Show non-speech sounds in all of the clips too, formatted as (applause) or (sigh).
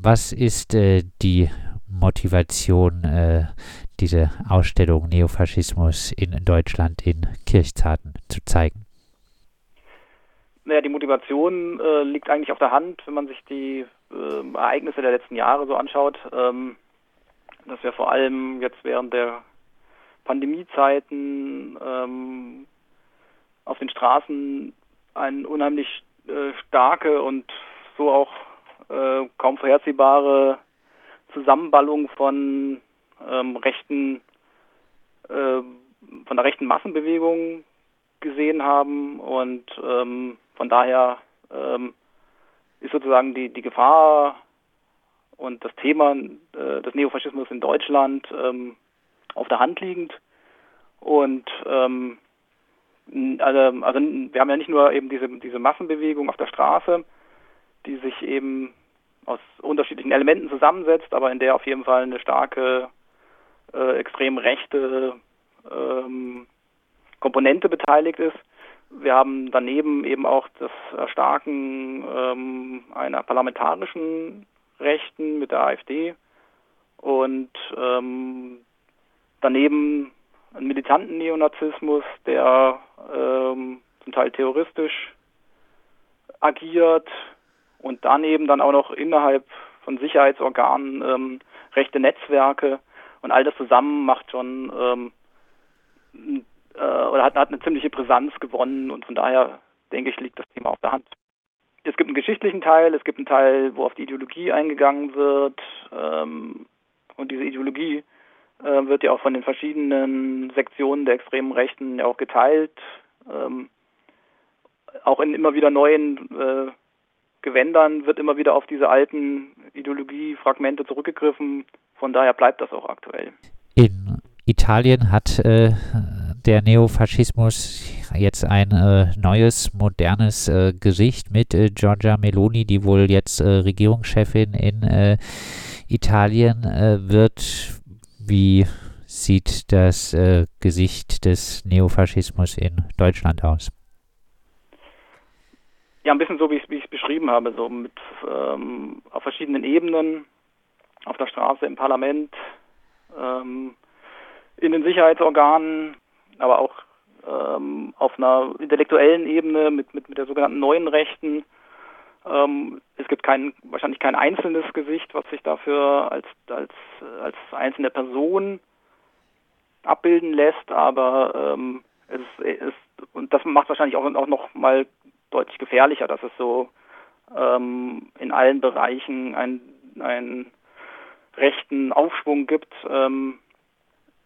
Was ist äh, die Motivation, äh, diese Ausstellung Neofaschismus in Deutschland in Kirchzarten zu zeigen? Naja, die Motivation äh, liegt eigentlich auf der Hand, wenn man sich die äh, Ereignisse der letzten Jahre so anschaut, ähm, dass wir vor allem jetzt während der Pandemiezeiten ähm, auf den Straßen eine unheimlich äh, starke und so auch äh, kaum vorhersehbare Zusammenballung von ähm, rechten, äh, von der rechten Massenbewegung gesehen haben und ähm, von daher ähm, ist sozusagen die, die Gefahr und das Thema äh, des Neofaschismus in Deutschland ähm, auf der Hand liegend. Und ähm, also, also wir haben ja nicht nur eben diese, diese Massenbewegung auf der Straße, die sich eben aus unterschiedlichen Elementen zusammensetzt, aber in der auf jeden Fall eine starke äh, extrem rechte ähm, Komponente beteiligt ist, wir haben daneben eben auch das Erstarken ähm, einer parlamentarischen Rechten mit der AfD und ähm, daneben einen militanten Neonazismus, der ähm, zum Teil terroristisch agiert und daneben dann auch noch innerhalb von Sicherheitsorganen ähm, rechte Netzwerke. Und all das zusammen macht schon ähm, äh, oder hat, hat eine ziemliche Brisanz gewonnen. Und von daher denke ich, liegt das Thema auf der Hand. Es gibt einen geschichtlichen Teil, es gibt einen Teil, wo auf die Ideologie eingegangen wird. Ähm, und diese Ideologie äh, wird ja auch von den verschiedenen Sektionen der extremen Rechten ja auch geteilt, ähm, auch in immer wieder neuen äh, Gewändern wird immer wieder auf diese alten Ideologiefragmente zurückgegriffen. Von daher bleibt das auch aktuell. In Italien hat äh, der Neofaschismus jetzt ein äh, neues, modernes äh, Gesicht mit äh, Giorgia Meloni, die wohl jetzt äh, Regierungschefin in äh, Italien äh, wird. Wie sieht das Gesicht des Neofaschismus in Deutschland aus? Ja, ein bisschen so, wie ich es beschrieben habe, so mit ähm, auf verschiedenen Ebenen, auf der Straße, im Parlament, ähm, in den Sicherheitsorganen, aber auch ähm, auf einer intellektuellen Ebene mit, mit, mit der sogenannten neuen Rechten. Ähm, es gibt kein, wahrscheinlich kein einzelnes Gesicht, was sich dafür als, als, als einzelne Person abbilden lässt, aber ähm, es, ist, und das macht wahrscheinlich auch, auch noch mal deutlich gefährlicher, dass es so ähm, in allen Bereichen einen rechten Aufschwung gibt, ähm,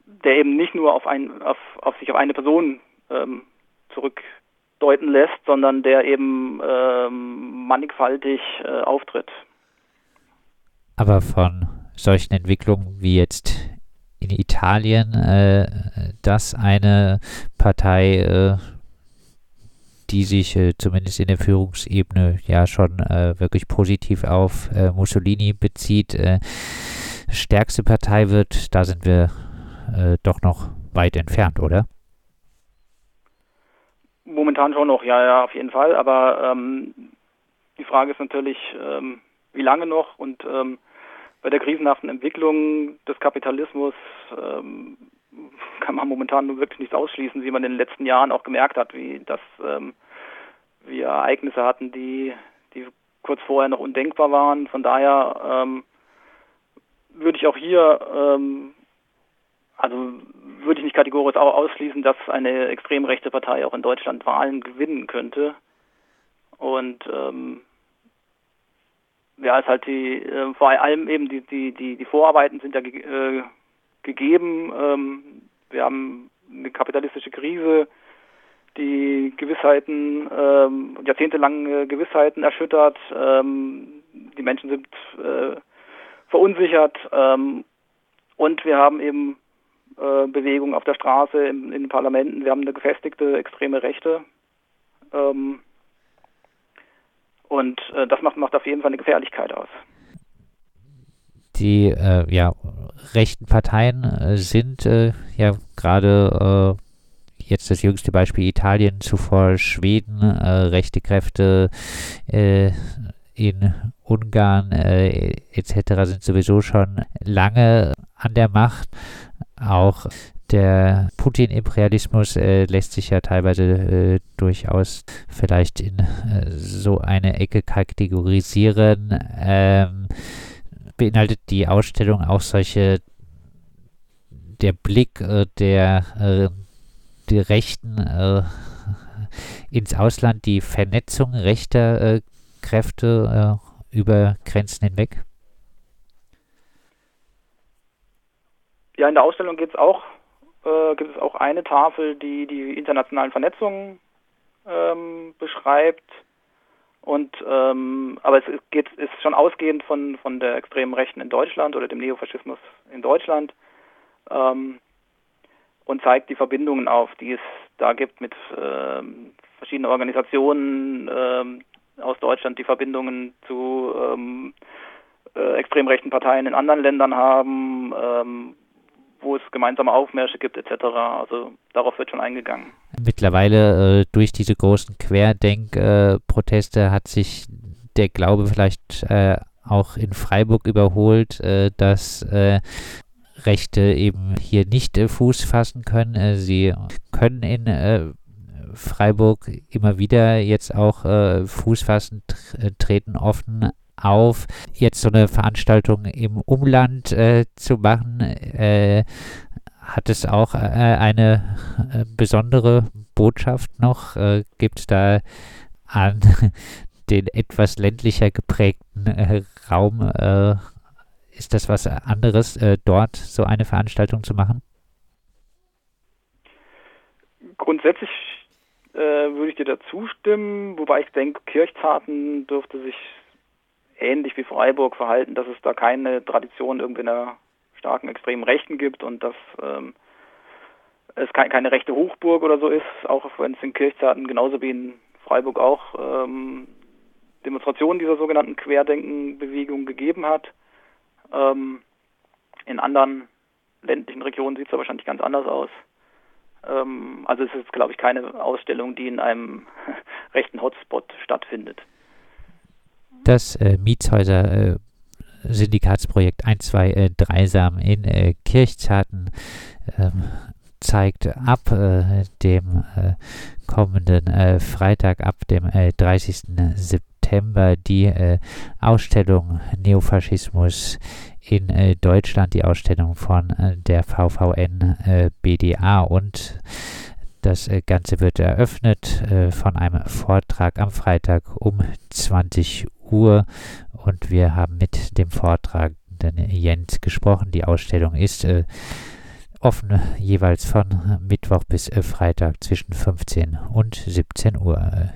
der eben nicht nur auf, ein, auf, auf sich auf eine Person ähm, zurückdeuten lässt, sondern der eben ähm, mannigfaltig äh, auftritt. Aber von solchen Entwicklungen wie jetzt in Italien, äh, dass eine Partei, äh, die sich äh, zumindest in der Führungsebene ja schon äh, wirklich positiv auf äh, Mussolini bezieht, äh, stärkste Partei wird, da sind wir äh, doch noch weit entfernt, oder? Momentan schon noch, ja, ja, auf jeden Fall. Aber ähm, die Frage ist natürlich, ähm, wie lange noch? Und ähm, bei der krisenhaften Entwicklung des Kapitalismus ähm, kann man momentan nur wirklich nichts ausschließen, wie man in den letzten Jahren auch gemerkt hat, wie das ähm, wir Ereignisse hatten, die, die kurz vorher noch undenkbar waren. Von daher ähm, würde ich auch hier ähm, also würde ich nicht kategorisch auch ausschließen, dass eine extrem rechte Partei auch in Deutschland Wahlen gewinnen könnte. Und ähm, ja, ist halt die, äh, vor allem eben die, die, die, die Vorarbeiten sind ja ge äh, gegeben. Ähm, wir haben eine kapitalistische Krise, die Gewissheiten, ähm, jahrzehntelange Gewissheiten erschüttert. Ähm, die Menschen sind äh, verunsichert. Ähm, und wir haben eben äh, Bewegung auf der Straße, in, in, den Parlamenten. Wir haben eine gefestigte extreme Rechte. Ähm, und äh, das macht, macht auf jeden Fall eine Gefährlichkeit aus. Die äh, ja, rechten Parteien äh, sind äh, ja gerade jetzt das jüngste Beispiel Italien, zuvor Schweden, rechte Kräfte in Ungarn äh, etc. sind sowieso schon lange an der Macht. Auch der Putin-Imperialismus äh, lässt sich ja teilweise äh, durchaus vielleicht in äh, so eine Ecke kategorisieren. Ähm, beinhaltet die Ausstellung auch solche der Blick äh, der, äh, der Rechten äh, ins Ausland, die Vernetzung rechter Kräfte über Grenzen hinweg? Ja, in der Ausstellung geht's auch, äh, gibt es auch eine Tafel, die die internationalen Vernetzungen ähm, beschreibt. Und ähm, aber es geht ist schon ausgehend von von der extremen Rechten in Deutschland oder dem Neofaschismus in Deutschland ähm, und zeigt die Verbindungen auf, die es da gibt mit ähm, verschiedenen Organisationen ähm, aus Deutschland, die Verbindungen zu ähm, äh, extrem rechten Parteien in anderen Ländern haben, ähm, wo es gemeinsame Aufmärsche gibt etc. Also darauf wird schon eingegangen. Mittlerweile äh, durch diese großen Querdenk-Proteste äh, hat sich der Glaube vielleicht äh, auch in Freiburg überholt, äh, dass äh, Rechte eben hier nicht äh, Fuß fassen können. sie können in Freiburg immer wieder jetzt auch Fuß fassen, treten offen auf, jetzt so eine Veranstaltung im Umland äh, zu machen, äh, hat es auch äh, eine äh, besondere Botschaft noch? Äh, Gibt es da an (laughs) den etwas ländlicher geprägten äh, Raum, ist das was anderes, dort so eine Veranstaltung zu machen? Grundsätzlich würde ich dir da zustimmen, wobei ich denke, Kirchzarten dürfte sich ähnlich wie Freiburg verhalten, dass es da keine Tradition irgendwie einer starken extremen Rechten gibt und dass ähm, es ke keine rechte Hochburg oder so ist, auch wenn es in Kirchzarten genauso wie in Freiburg auch ähm, Demonstrationen dieser sogenannten Querdenkenbewegung gegeben hat. Ähm, in anderen ländlichen Regionen sieht es wahrscheinlich ganz anders aus. Ähm, also es ist, glaube ich, keine Ausstellung, die in einem (laughs) rechten Hotspot stattfindet das äh, Mietshäuser äh, Syndikatsprojekt 123 Sam in äh, Kirchzarten ähm, zeigt ab äh, dem äh, kommenden äh, Freitag, ab dem 30. Äh, September, die äh, Ausstellung Neofaschismus in äh, Deutschland, die Ausstellung von der VVN BDA und das Ganze wird eröffnet von einem Vortrag am Freitag um 20 Uhr und wir haben mit dem Vortragenden Jens gesprochen. Die Ausstellung ist äh, offen jeweils von Mittwoch bis äh, Freitag zwischen 15 und 17 Uhr.